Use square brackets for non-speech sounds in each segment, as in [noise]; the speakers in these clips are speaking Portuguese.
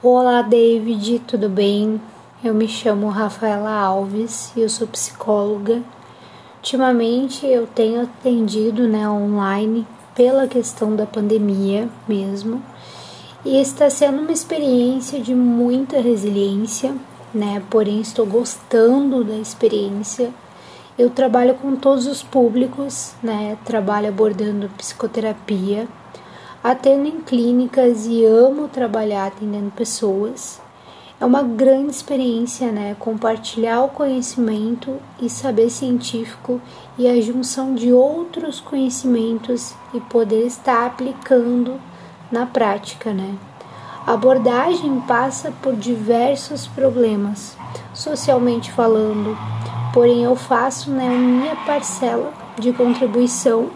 Olá, David, tudo bem? Eu me chamo Rafaela Alves e eu sou psicóloga. Ultimamente eu tenho atendido né, online pela questão da pandemia mesmo e está sendo uma experiência de muita resiliência, né? Porém, estou gostando da experiência. Eu trabalho com todos os públicos, né? Trabalho abordando psicoterapia atendo em clínicas e amo trabalhar atendendo pessoas. É uma grande experiência, né? Compartilhar o conhecimento e saber científico e a junção de outros conhecimentos e poder estar aplicando na prática, né? A abordagem passa por diversos problemas, socialmente falando, porém eu faço né, minha parcela de contribuição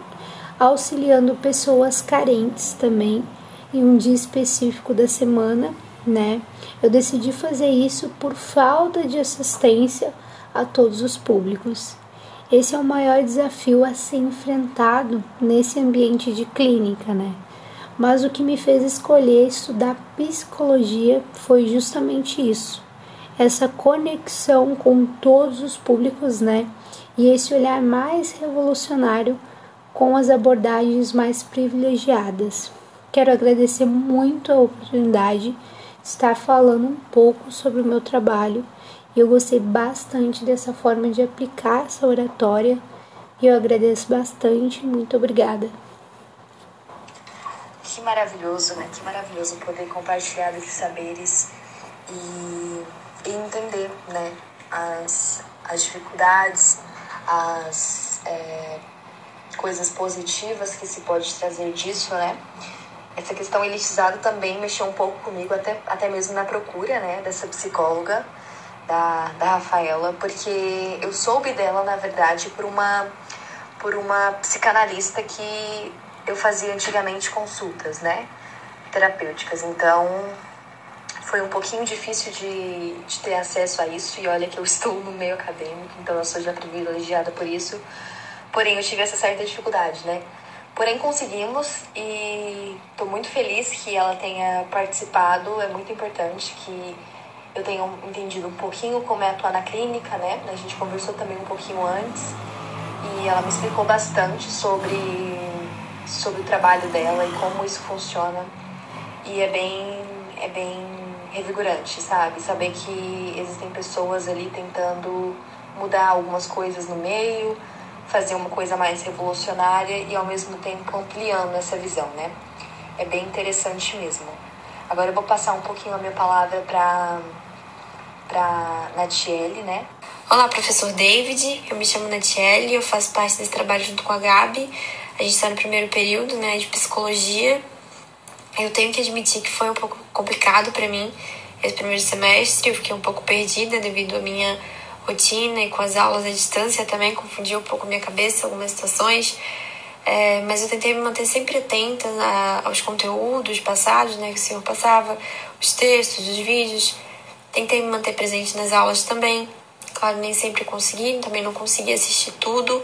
auxiliando pessoas carentes também em um dia específico da semana, né? Eu decidi fazer isso por falta de assistência a todos os públicos. Esse é o maior desafio a ser enfrentado nesse ambiente de clínica, né? Mas o que me fez escolher estudar psicologia foi justamente isso. Essa conexão com todos os públicos, né? E esse olhar mais revolucionário com as abordagens mais privilegiadas. Quero agradecer muito a oportunidade de estar falando um pouco sobre o meu trabalho e eu gostei bastante dessa forma de aplicar essa oratória e eu agradeço bastante. Muito obrigada. Que maravilhoso, né? Que maravilhoso poder compartilhar desses saberes e, e entender, né? As, as dificuldades, as. É, coisas positivas que se pode trazer disso, né? Essa questão elitizada também mexeu um pouco comigo, até, até mesmo na procura, né, dessa psicóloga, da, da Rafaela, porque eu soube dela, na verdade, por uma, por uma psicanalista que eu fazia antigamente consultas, né, terapêuticas. Então, foi um pouquinho difícil de, de ter acesso a isso, e olha que eu estou no meio acadêmico, então eu sou já privilegiada por isso Porém, eu tive essa certa dificuldade, né? Porém, conseguimos e estou muito feliz que ela tenha participado. É muito importante que eu tenha entendido um pouquinho como é atuar na clínica, né? A gente conversou também um pouquinho antes e ela me explicou bastante sobre, sobre o trabalho dela e como isso funciona. E é bem, é bem revigorante, sabe? Saber que existem pessoas ali tentando mudar algumas coisas no meio fazer uma coisa mais revolucionária e ao mesmo tempo ampliando essa visão, né? É bem interessante mesmo. Agora eu vou passar um pouquinho a minha palavra para para Natiele, né? Olá, professor David. Eu me chamo Natiele, eu faço parte desse trabalho junto com a Gabi. A gente está no primeiro período, né, de psicologia. Eu tenho que admitir que foi um pouco complicado para mim esse primeiro semestre. Eu fiquei um pouco perdida devido à minha rotina e com as aulas à distância também confundiu um pouco minha cabeça algumas situações. É, mas eu tentei me manter sempre atenta a, aos conteúdos passados, né, que o senhor passava, os textos, os vídeos. Tentei me manter presente nas aulas também. Claro, nem sempre consegui, também não consegui assistir tudo,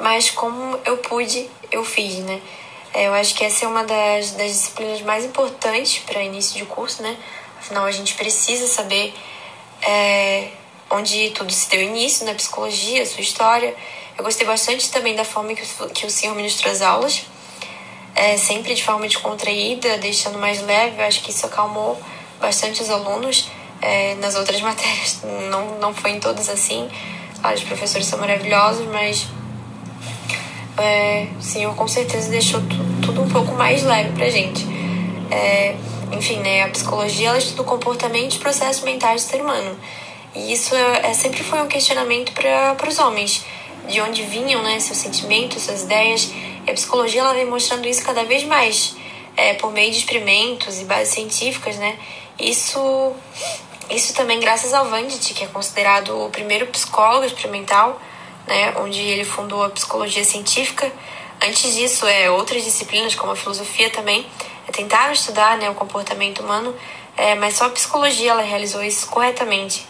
mas como eu pude, eu fiz, né? É, eu acho que essa é uma das, das disciplinas mais importantes para início de curso, né? Afinal, a gente precisa saber é, onde tudo se deu início, na psicologia, sua história. Eu gostei bastante também da forma que, que o senhor ministrou as aulas, é, sempre de forma descontraída, deixando mais leve. Eu acho que isso acalmou bastante os alunos. É, nas outras [laughs] matérias não, não foi em todas assim. Claro, os professores são maravilhosos, mas é, o senhor com certeza deixou tudo um pouco mais leve pra gente. É, enfim, né, a psicologia ela estuda o comportamento e processos mentais do ser humano. E isso é, é sempre foi um questionamento para os homens, de onde vinham né, seus sentimentos, suas ideias. E a psicologia ela vem mostrando isso cada vez mais, é, por meio de experimentos e bases científicas, né? Isso, isso também graças ao Vandit, que é considerado o primeiro psicólogo experimental, né, onde ele fundou a psicologia científica. Antes disso, é, outras disciplinas, como a filosofia também, é, tentaram estudar né, o comportamento humano, é, mas só a psicologia ela realizou isso corretamente.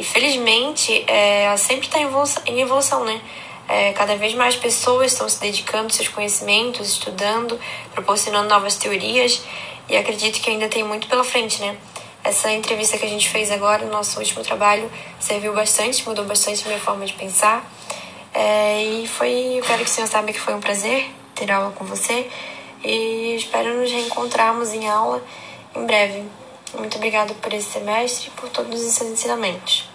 E felizmente, é, sempre está em evolução, em evolução, né? É, cada vez mais pessoas estão se dedicando seus conhecimentos, estudando, proporcionando novas teorias e acredito que ainda tem muito pela frente, né? essa entrevista que a gente fez agora, no nosso último trabalho, serviu bastante, mudou bastante a minha forma de pensar. É, e foi, eu quero que o senhor saiba que foi um prazer ter aula com você e espero nos reencontrarmos em aula em breve. Muito obrigada por esse semestre e por todos os seus ensinamentos.